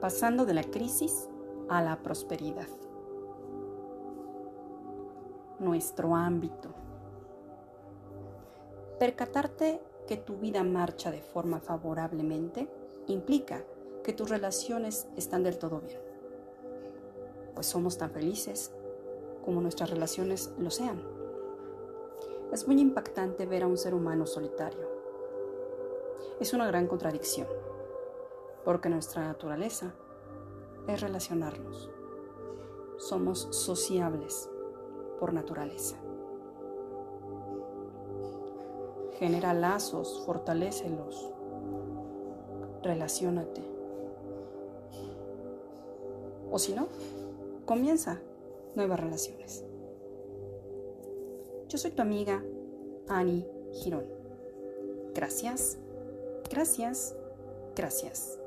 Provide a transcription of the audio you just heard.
pasando de la crisis a la prosperidad. Nuestro ámbito. Percatarte que tu vida marcha de forma favorablemente implica que tus relaciones están del todo bien, pues somos tan felices como nuestras relaciones lo sean. Es muy impactante ver a un ser humano solitario. Es una gran contradicción, porque nuestra naturaleza es relacionarnos. Somos sociables por naturaleza. Genera lazos, fortalécelos, relaciónate. O si no, comienza nuevas relaciones. Yo soy tu amiga Annie Girón. Gracias, gracias, gracias.